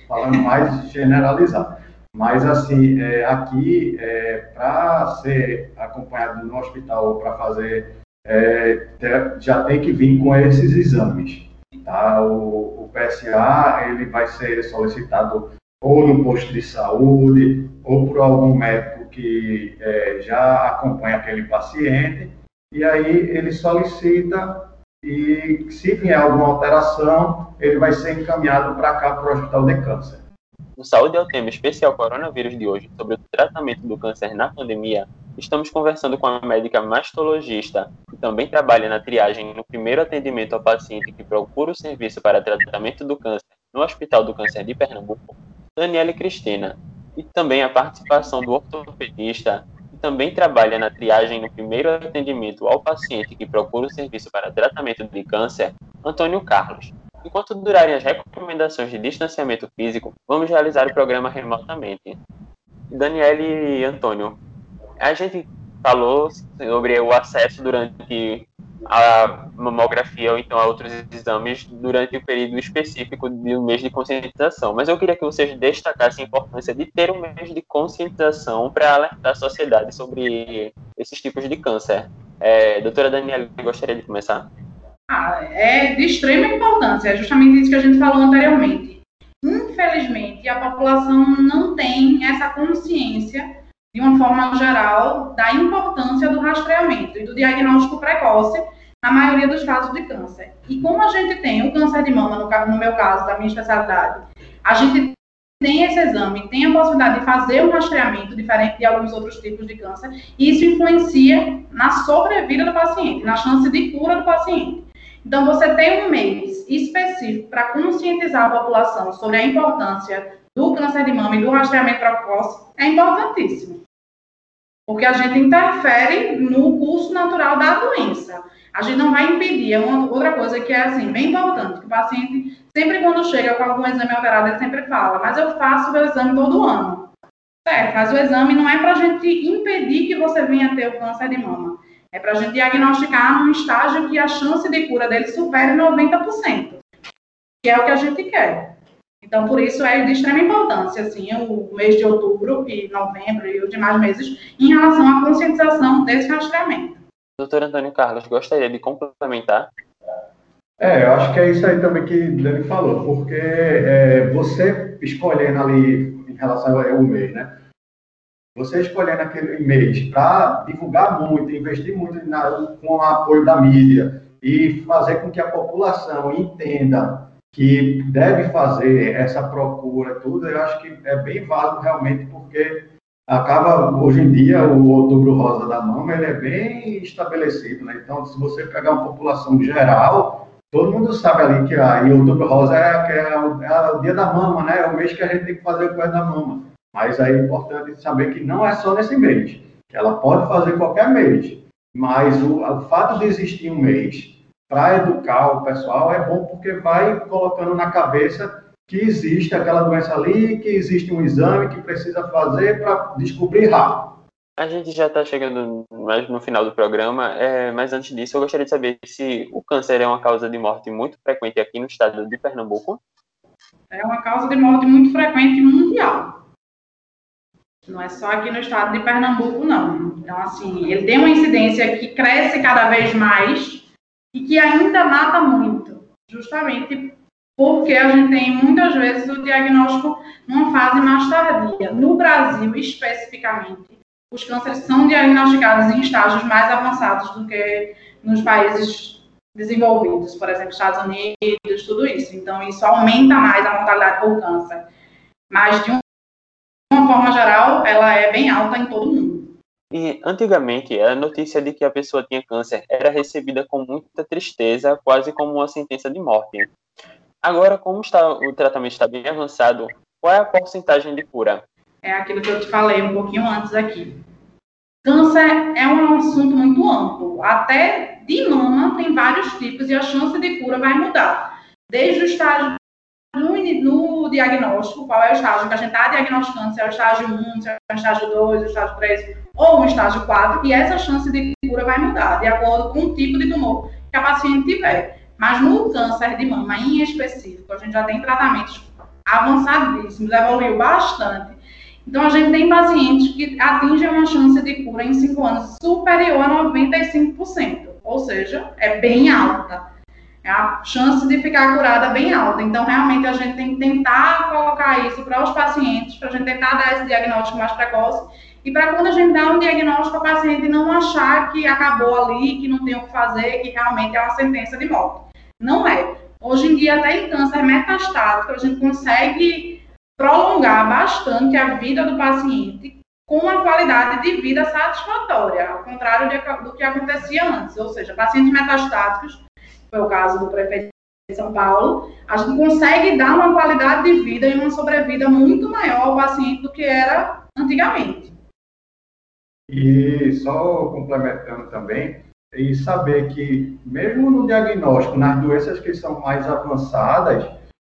falando mais generalizado. Mas, assim, é, aqui, é, para ser acompanhado no hospital ou para fazer, é, já tem que vir com esses exames. Tá? O, o, PSA ele vai ser solicitado ou no posto de saúde ou por algum médico que é, já acompanha aquele paciente. E aí ele solicita e se vier alguma alteração, ele vai ser encaminhado para cá, para o Hospital de Câncer. No Saúde é o tema especial coronavírus de hoje sobre o tratamento do câncer na pandemia. Estamos conversando com a médica mastologista, que também trabalha na triagem no primeiro atendimento ao paciente que procura o serviço para tratamento do câncer no Hospital do Câncer de Pernambuco, Daniela Cristina, e também a participação do ortopedista também trabalha na triagem no primeiro atendimento ao paciente que procura o serviço para tratamento de câncer, Antônio Carlos. Enquanto durarem as recomendações de distanciamento físico, vamos realizar o programa remotamente. Daniele e Antônio, a gente falou sobre o acesso durante a mamografia ou então a outros exames durante o período específico do mês de conscientização. Mas eu queria que vocês destacassem a importância de ter um mês de conscientização para alertar a sociedade sobre esses tipos de câncer. É, doutora Daniela, gostaria de começar? Ah, é de extrema importância, é justamente isso que a gente falou anteriormente. Infelizmente, a população não tem essa consciência de uma forma geral, da importância do rastreamento e do diagnóstico precoce na maioria dos casos de câncer. E como a gente tem o câncer de mama, no, no meu caso, da minha especialidade, a gente tem esse exame, tem a possibilidade de fazer um rastreamento diferente de alguns outros tipos de câncer, e isso influencia na sobrevida do paciente, na chance de cura do paciente. Então, você tem um mês específico para conscientizar a população sobre a importância do câncer de mama e do rastreamento precoce, é importantíssimo. Porque a gente interfere no curso natural da doença. A gente não vai impedir. É uma outra coisa que é assim, bem importante, que o paciente, sempre quando chega com algum exame alterado, ele sempre fala, mas eu faço o exame todo ano. Certo, mas o exame não é para a gente impedir que você venha ter o câncer de mama. É para a gente diagnosticar num estágio que a chance de cura dele supere 90%. Que é o que a gente quer. Então, por isso é de extrema importância, assim, o mês de outubro e novembro e os demais meses, em relação à conscientização desse rastreamento. Doutor Antônio Carlos, gostaria de complementar? É, eu acho que é isso aí também que Dani falou, porque é, você escolhendo ali em relação ao mês, né? Você escolhendo aquele mês para divulgar muito, investir muito na, com o apoio da mídia e fazer com que a população entenda que deve fazer essa procura, tudo, eu acho que é bem válido realmente, porque acaba, hoje em dia, o outubro rosa da mama, ele é bem estabelecido, né? Então, se você pegar uma população geral, todo mundo sabe ali que a, outubro rosa é, é, o, é, o, dia da mama, né? É o mês que a gente tem que fazer o coisa da mama. Mas aí é importante saber que não é só nesse mês, que ela pode fazer qualquer mês, mas o, o fato de existir um mês para educar o pessoal é bom porque vai colocando na cabeça que existe aquela doença ali, que existe um exame que precisa fazer para descobrir rápido. A gente já está chegando mais no final do programa, é, mas antes disso eu gostaria de saber se o câncer é uma causa de morte muito frequente aqui no estado de Pernambuco. É uma causa de morte muito frequente mundial. Não é só aqui no estado de Pernambuco, não. Então, assim, ele tem uma incidência que cresce cada vez mais e que ainda mata muito, justamente porque a gente tem muitas vezes o diagnóstico numa fase mais tardia. No Brasil, especificamente, os cânceres são diagnosticados em estágios mais avançados do que nos países desenvolvidos, por exemplo, Estados Unidos, tudo isso. Então, isso aumenta mais a mortalidade por câncer. Mas, de uma forma geral, ela é bem alta em todo mundo. E antigamente, a notícia de que a pessoa tinha câncer era recebida com muita tristeza, quase como uma sentença de morte. Agora, como está, o tratamento está bem avançado, qual é a porcentagem de cura? É aquilo que eu te falei um pouquinho antes aqui. Câncer é um assunto muito amplo. Até de mama tem vários tipos e a chance de cura vai mudar. Desde o estágio no, no diagnóstico, qual é o estágio que a gente está diagnosticando, se é o estágio 1, se é o estágio 2, o estágio 3 ou o estágio 4, e essa chance de cura vai mudar de acordo com o tipo de tumor que a paciente tiver. Mas no câncer de mama em específico, a gente já tem tratamentos avançadíssimos, evoluiu bastante. Então, a gente tem pacientes que atingem uma chance de cura em 5 anos superior a 95%, ou seja, é bem alta. É a chance de ficar curada bem alta. Então, realmente, a gente tem que tentar colocar isso para os pacientes, para a gente tentar dar esse diagnóstico mais precoce. E para quando a gente dá um diagnóstico, a paciente não achar que acabou ali, que não tem o que fazer, que realmente é uma sentença de morte. Não é. Hoje em dia, até em câncer metastático, a gente consegue prolongar bastante a vida do paciente com uma qualidade de vida satisfatória, ao contrário do que acontecia antes. Ou seja, pacientes metastáticos foi o caso do prefeito de São Paulo, a gente consegue dar uma qualidade de vida e uma sobrevida muito maior ao paciente do que era antigamente. E só complementando também, e saber que, mesmo no diagnóstico, nas doenças que são mais avançadas,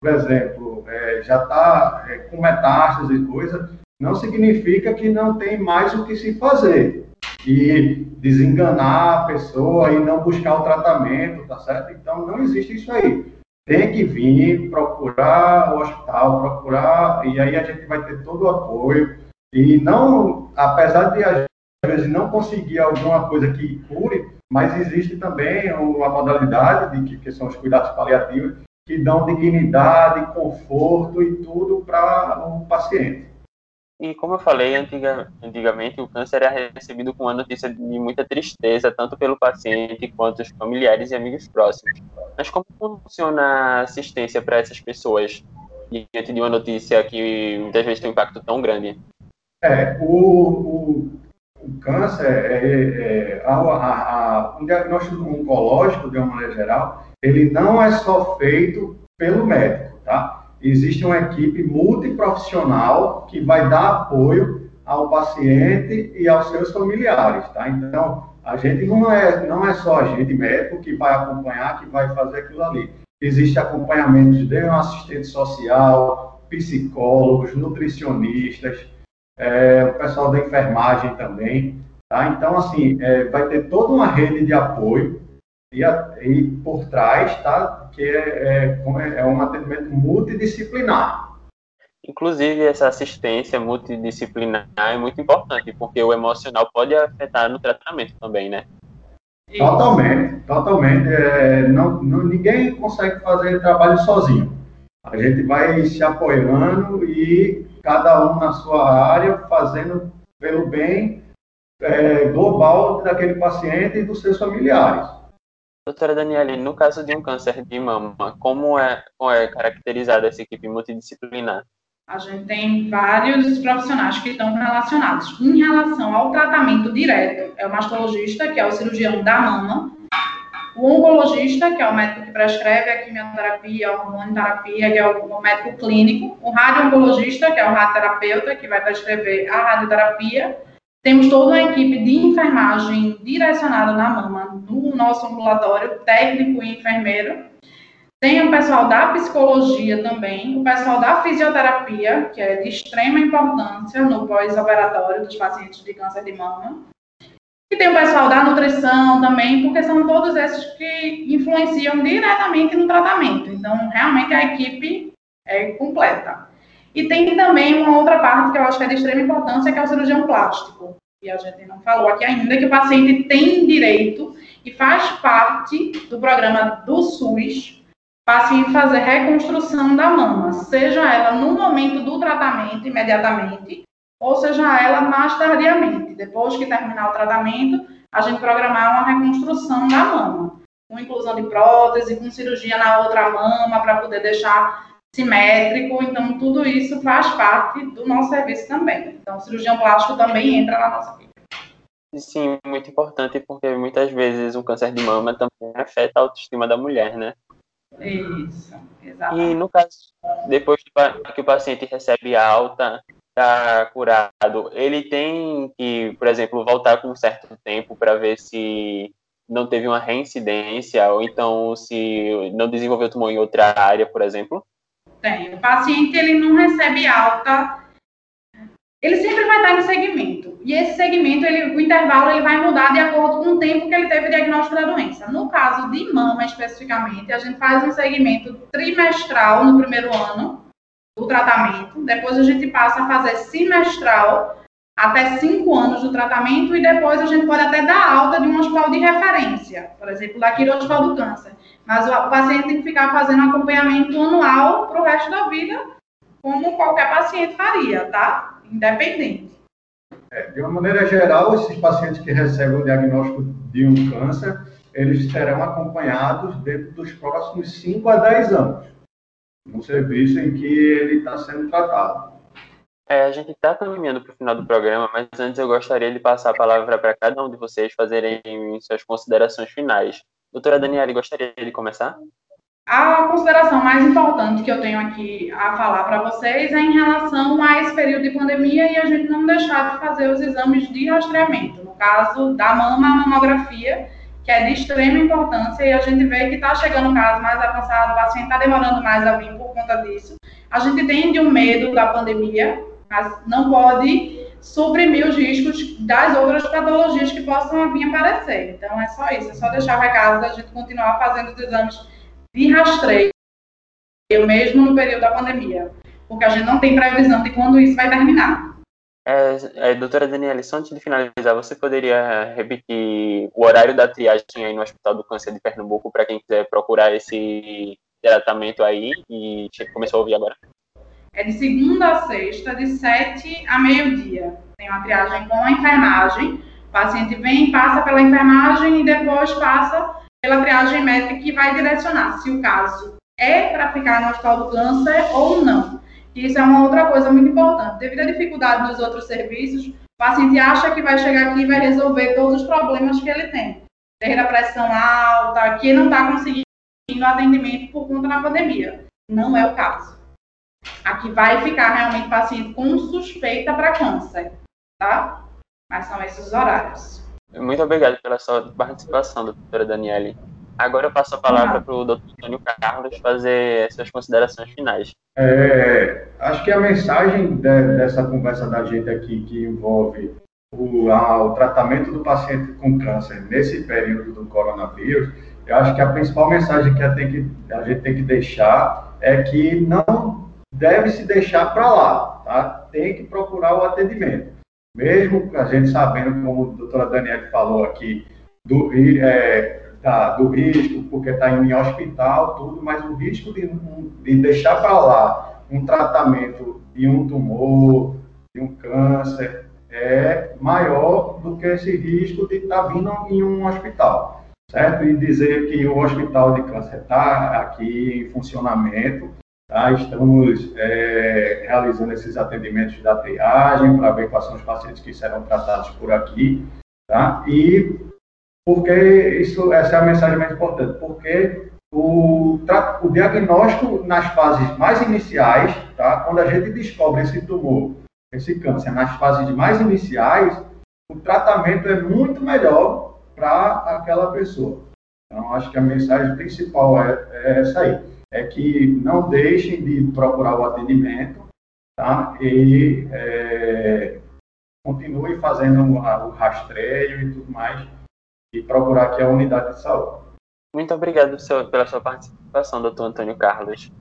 por exemplo, é, já está é, com metástase e coisa, não significa que não tem mais o que se fazer e desenganar a pessoa e não buscar o tratamento, tá certo? Então não existe isso aí. Tem que vir procurar o hospital, procurar, e aí a gente vai ter todo o apoio. E não, apesar de às vezes não conseguir alguma coisa que cure, mas existe também uma modalidade de que, que são os cuidados paliativos que dão dignidade, conforto e tudo para o paciente. E como eu falei, antiga, antigamente o câncer era recebido com uma notícia de muita tristeza, tanto pelo paciente quanto os familiares e amigos próximos. Mas como funciona a assistência para essas pessoas diante de uma notícia que muitas vezes tem um impacto tão grande? É, o, o, o câncer, é, é, a, a, a, um diagnóstico oncológico, de uma maneira geral, ele não é só feito pelo médico? Existe uma equipe multiprofissional que vai dar apoio ao paciente e aos seus familiares, tá? Então, a gente não é, não é só a gente médico que vai acompanhar, que vai fazer aquilo ali. Existe acompanhamento de um assistente social, psicólogos, nutricionistas, é, o pessoal da enfermagem também, tá? Então, assim, é, vai ter toda uma rede de apoio e, e por trás, tá? Que é, é, é um atendimento multidisciplinar. Inclusive, essa assistência multidisciplinar é muito importante, porque o emocional pode afetar no tratamento também, né? Totalmente, totalmente. É, não, não, ninguém consegue fazer trabalho sozinho. A gente vai se apoiando e cada um na sua área, fazendo pelo bem é, global daquele paciente e dos seus familiares. Doutora Daniele, no caso de um câncer de mama, como é, como é caracterizada essa equipe multidisciplinar? A gente tem vários profissionais que estão relacionados. Em relação ao tratamento direto, é o mastologista, que é o cirurgião da mama, o oncologista, que é o médico que prescreve a quimioterapia, a hormonioterapia, que é o médico clínico, o radio-oncologista, que é o radioterapeuta, que vai prescrever a radioterapia, Temos toda uma equipe de enfermagem direcionada na mama no nosso ambulatório, técnico e enfermeiro. Tem o pessoal da psicologia também, o pessoal da fisioterapia, que é de extrema importância no pós-operatório dos pacientes de câncer de mama. E tem o pessoal da nutrição também, porque são todos esses que influenciam diretamente no tratamento. Então, realmente a equipe é completa. E tem também uma outra parte que eu acho que é de extrema importância, que é o cirurgião plástico. E a gente não falou aqui ainda que o paciente tem direito e faz parte do programa do SUS paciente fazer reconstrução da mama, seja ela no momento do tratamento imediatamente, ou seja ela mais tardiamente, depois que terminar o tratamento, a gente programar uma reconstrução da mama, com inclusão de prótese, com cirurgia na outra mama para poder deixar simétrico. Então, tudo isso faz parte do nosso serviço também. Então, o cirurgião plástico também entra na nossa equipe. Sim, muito importante, porque muitas vezes o câncer de mama também afeta a autoestima da mulher, né? Isso, exatamente. E no caso, depois que o paciente recebe alta, está curado, ele tem que, por exemplo, voltar com um certo tempo para ver se não teve uma reincidência, ou então se não desenvolveu tumor em outra área, por exemplo? Tem. O paciente ele não recebe alta, ele sempre vai estar em segmento. E esse segmento, ele, o intervalo, ele vai mudar de acordo com o tempo que ele teve o diagnóstico da doença. No caso de mama, especificamente, a gente faz um segmento trimestral no primeiro ano, do tratamento. Depois a gente passa a fazer semestral até cinco anos do tratamento e depois a gente pode até dar alta de um hospital de referência, por exemplo, daqui do Hospital do Câncer. Mas o paciente tem que ficar fazendo acompanhamento anual para o resto da vida, como qualquer paciente faria, tá? Independente. É, de uma maneira geral, esses pacientes que recebem o diagnóstico de um câncer, eles serão acompanhados dentro dos próximos 5 a 10 anos no serviço em que ele está sendo tratado. É, a gente está caminhando para o final do programa, mas antes eu gostaria de passar a palavra para cada um de vocês fazerem suas considerações finais. Doutora Daniela, gostaria de começar? A consideração mais importante que eu tenho aqui a falar para vocês é em relação a esse período de pandemia e a gente não deixar de fazer os exames de rastreamento. No caso da mama, a mamografia, que é de extrema importância, e a gente vê que está chegando um caso mais avançado, o paciente está demorando mais a vir por conta disso. A gente tem de um medo da pandemia, mas não pode suprimir os riscos das outras patologias que possam vir aparecer. Então, é só isso, é só deixar o recado da gente continuar fazendo os exames de rastreio, mesmo no período da pandemia, porque a gente não tem previsão de quando isso vai terminar. É, é, doutora Daniela, só antes de finalizar, você poderia repetir o horário da triagem aí no Hospital do Câncer de Pernambuco para quem quiser procurar esse tratamento aí e começou a ouvir agora? É de segunda a sexta, de sete a meio-dia. Tem uma triagem com a enfermagem. O paciente vem, passa pela enfermagem e depois passa pela triagem médica que vai direcionar se o caso é para ficar no Hospital do Câncer ou não. Isso é uma outra coisa muito importante. Devido à dificuldade dos outros serviços, o paciente acha que vai chegar aqui e vai resolver todos os problemas que ele tem. Desde a pressão alta, que não está conseguindo atendimento por conta da pandemia. Não é o caso. Aqui vai ficar realmente paciente com suspeita para câncer, tá? Mas são esses os horários. Muito obrigado pela sua participação, doutora Daniele. Agora eu passo a palavra para o doutor Antônio Carlos fazer suas considerações finais. É, acho que a mensagem de, dessa conversa da gente aqui, que envolve o, a, o, tratamento do paciente com câncer nesse período do coronavírus, eu acho que a principal mensagem que a, tem que a gente tem que deixar é que não deve se deixar para lá, tá? tem que procurar o atendimento. Mesmo a gente sabendo, como a doutora Daniela falou aqui, do, é, do risco, porque está em hospital, tudo, mas o risco de, de deixar para lá um tratamento de um tumor, de um câncer, é maior do que esse risco de estar tá vindo em um hospital, certo? E dizer que o hospital de câncer está aqui em funcionamento, tá? estamos é, realizando esses atendimentos da triagem para ver quais são os pacientes que serão tratados por aqui, tá? E porque isso, essa é a mensagem mais importante, porque o, o diagnóstico nas fases mais iniciais, tá? quando a gente descobre esse tumor, esse câncer, nas fases mais iniciais, o tratamento é muito melhor para aquela pessoa. Então, acho que a mensagem principal é, é, essa aí, é que não deixem de procurar o atendimento, tá? E é, continuem fazendo o rastreio e tudo mais, e procurar aqui a unidade de saúde. Muito obrigado pela sua participação, doutor Antônio Carlos.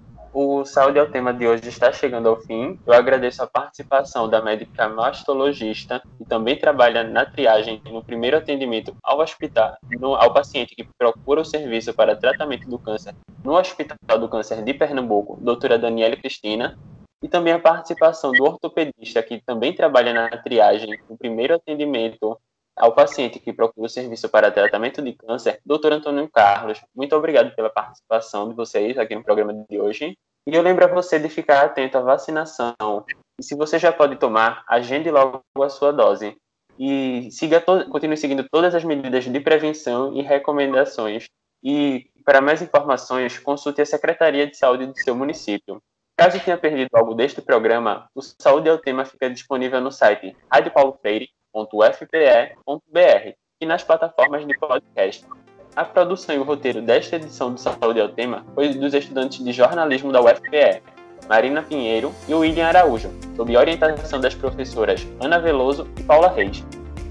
O Saúde é o tema de hoje está chegando ao fim. Eu agradeço a participação da médica mastologista, que também trabalha na triagem no primeiro atendimento ao hospital, no, ao paciente que procura o serviço para tratamento do câncer no Hospital do Câncer de Pernambuco, doutora Daniela Cristina, e também a participação do ortopedista, que também trabalha na triagem no primeiro atendimento ao paciente que procura o serviço para tratamento de câncer, doutor Antônio Carlos, muito obrigado pela participação de vocês aqui no programa de hoje. E eu lembro a você de ficar atento à vacinação. E se você já pode tomar, agende logo a sua dose. E siga continue seguindo todas as medidas de prevenção e recomendações. E para mais informações, consulte a Secretaria de Saúde do seu município. Caso tenha perdido algo deste programa, o Saúde é o Tema fica disponível no site Rádio Paulo Freire www.ufpe.br e nas plataformas de podcast. A produção e o roteiro desta edição do Saúde ao Tema foi dos estudantes de jornalismo da UFPE, Marina Pinheiro e William Araújo, sob orientação das professoras Ana Veloso e Paula Reis.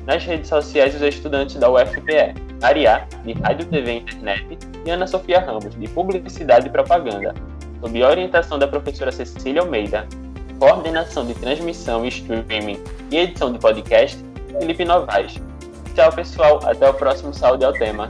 Nas redes sociais, os estudantes da UFPE, Ariá, de Rádio, TV e Internet, e Ana Sofia Ramos, de Publicidade e Propaganda, sob orientação da professora Cecília Almeida. Coordenação de transmissão e streaming e edição de podcast, Felipe Novaes. Tchau, pessoal. Até o próximo Saúde ao Tema.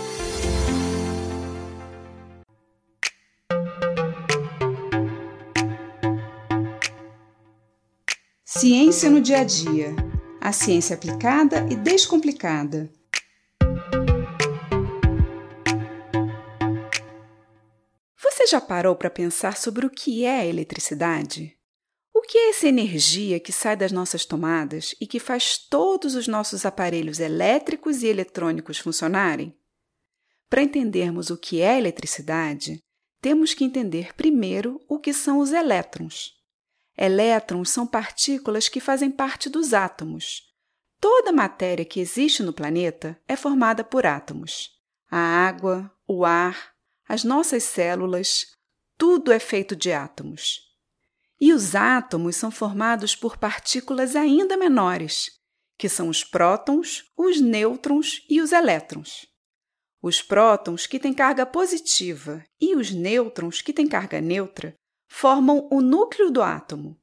Ciência no dia a dia. A ciência aplicada e descomplicada. Você já parou para pensar sobre o que é a eletricidade? O que é essa energia que sai das nossas tomadas e que faz todos os nossos aparelhos elétricos e eletrônicos funcionarem? Para entendermos o que é eletricidade, temos que entender primeiro o que são os elétrons. Elétrons são partículas que fazem parte dos átomos. Toda matéria que existe no planeta é formada por átomos. A água, o ar, as nossas células, tudo é feito de átomos. E os átomos são formados por partículas ainda menores, que são os prótons, os nêutrons e os elétrons. Os prótons, que têm carga positiva, e os nêutrons, que têm carga neutra, formam o núcleo do átomo,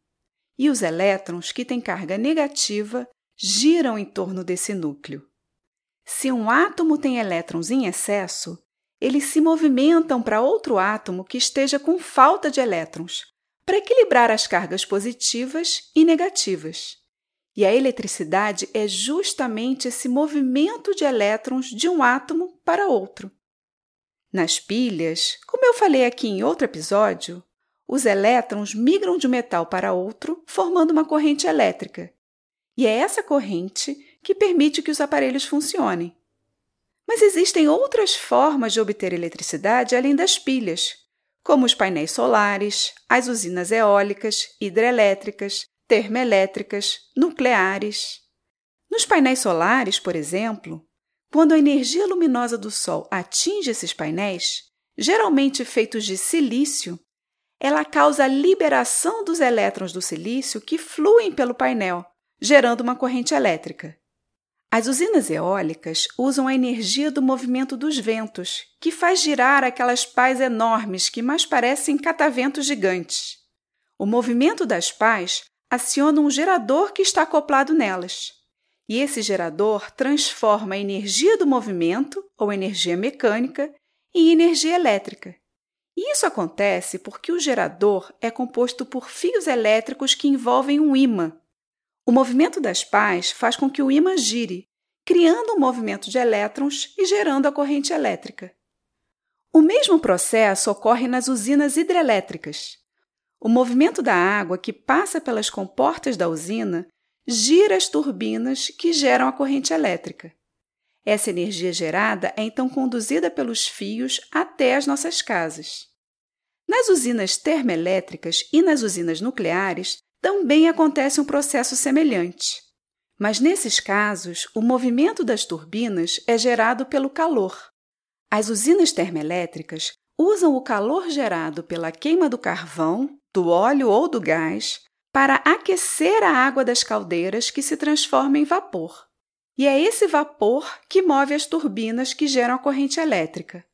e os elétrons, que têm carga negativa, giram em torno desse núcleo. Se um átomo tem elétrons em excesso, eles se movimentam para outro átomo que esteja com falta de elétrons, para equilibrar as cargas positivas e negativas. E a eletricidade é justamente esse movimento de elétrons de um átomo para outro. Nas pilhas, como eu falei aqui em outro episódio, os elétrons migram de um metal para outro, formando uma corrente elétrica. E é essa corrente que permite que os aparelhos funcionem. Mas existem outras formas de obter eletricidade além das pilhas, como os painéis solares, as usinas eólicas, hidrelétricas, termoelétricas, nucleares. Nos painéis solares, por exemplo, quando a energia luminosa do Sol atinge esses painéis, geralmente feitos de silício, ela causa a liberação dos elétrons do silício que fluem pelo painel, gerando uma corrente elétrica. As usinas eólicas usam a energia do movimento dos ventos, que faz girar aquelas pás enormes que mais parecem cataventos gigantes. O movimento das pás aciona um gerador que está acoplado nelas. E esse gerador transforma a energia do movimento, ou energia mecânica, em energia elétrica, e isso acontece porque o gerador é composto por fios elétricos que envolvem um ímã. O movimento das pás faz com que o ímã gire, criando um movimento de elétrons e gerando a corrente elétrica. O mesmo processo ocorre nas usinas hidrelétricas. O movimento da água que passa pelas comportas da usina gira as turbinas que geram a corrente elétrica. Essa energia gerada é então conduzida pelos fios até as nossas casas. Nas usinas termoelétricas e nas usinas nucleares também acontece um processo semelhante. Mas nesses casos, o movimento das turbinas é gerado pelo calor. As usinas termoelétricas usam o calor gerado pela queima do carvão, do óleo ou do gás para aquecer a água das caldeiras que se transforma em vapor. E é esse vapor que move as turbinas que geram a corrente elétrica.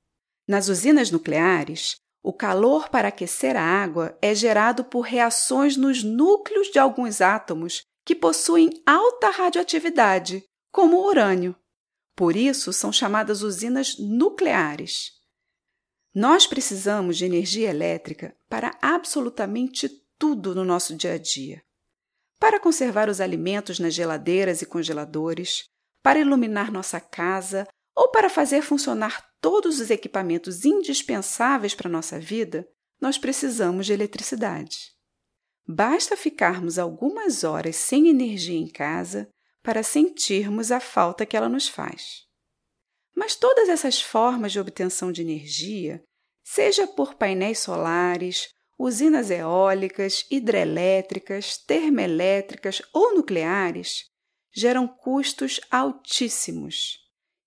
Nas usinas nucleares, o calor para aquecer a água é gerado por reações nos núcleos de alguns átomos que possuem alta radioatividade, como o urânio. Por isso, são chamadas usinas nucleares. Nós precisamos de energia elétrica para absolutamente tudo no nosso dia a dia. Para conservar os alimentos nas geladeiras e congeladores, para iluminar nossa casa ou para fazer funcionar todos os equipamentos indispensáveis para nossa vida, nós precisamos de eletricidade. Basta ficarmos algumas horas sem energia em casa para sentirmos a falta que ela nos faz. Mas todas essas formas de obtenção de energia, seja por painéis solares, usinas eólicas, hidrelétricas, termoelétricas ou nucleares, geram custos altíssimos.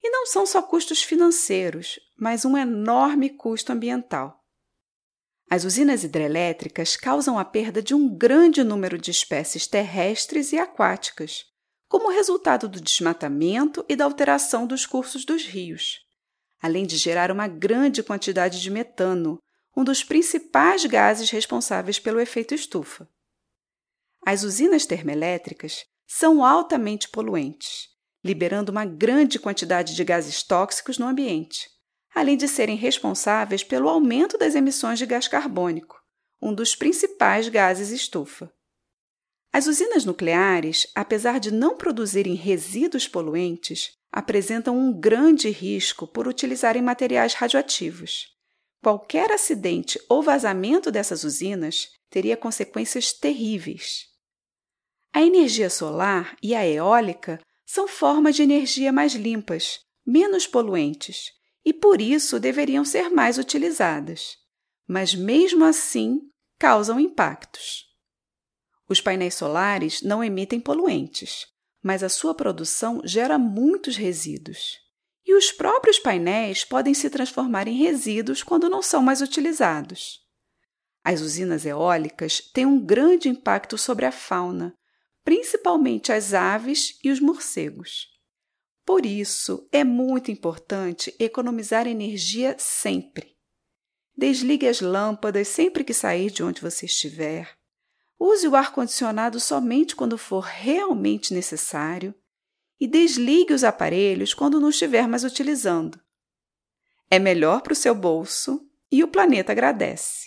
E não são só custos financeiros, mas um enorme custo ambiental. As usinas hidrelétricas causam a perda de um grande número de espécies terrestres e aquáticas, como resultado do desmatamento e da alteração dos cursos dos rios, além de gerar uma grande quantidade de metano, um dos principais gases responsáveis pelo efeito estufa. As usinas termoelétricas são altamente poluentes, liberando uma grande quantidade de gases tóxicos no ambiente, além de serem responsáveis pelo aumento das emissões de gás carbônico, um dos principais gases estufa. As usinas nucleares, apesar de não produzirem resíduos poluentes, apresentam um grande risco por utilizarem materiais radioativos. Qualquer acidente ou vazamento dessas usinas teria consequências terríveis. A energia solar e a eólica são formas de energia mais limpas, menos poluentes e por isso deveriam ser mais utilizadas. Mas mesmo assim, causam impactos. Os painéis solares não emitem poluentes, mas a sua produção gera muitos resíduos. E os próprios painéis podem se transformar em resíduos quando não são mais utilizados. As usinas eólicas têm um grande impacto sobre a fauna, principalmente as aves e os morcegos. Por isso, é muito importante economizar energia sempre. Desligue as lâmpadas sempre que sair de onde você estiver. Use o ar-condicionado somente quando for realmente necessário e desligue os aparelhos quando não estiver mais utilizando. É melhor para o seu bolso e o planeta agradece.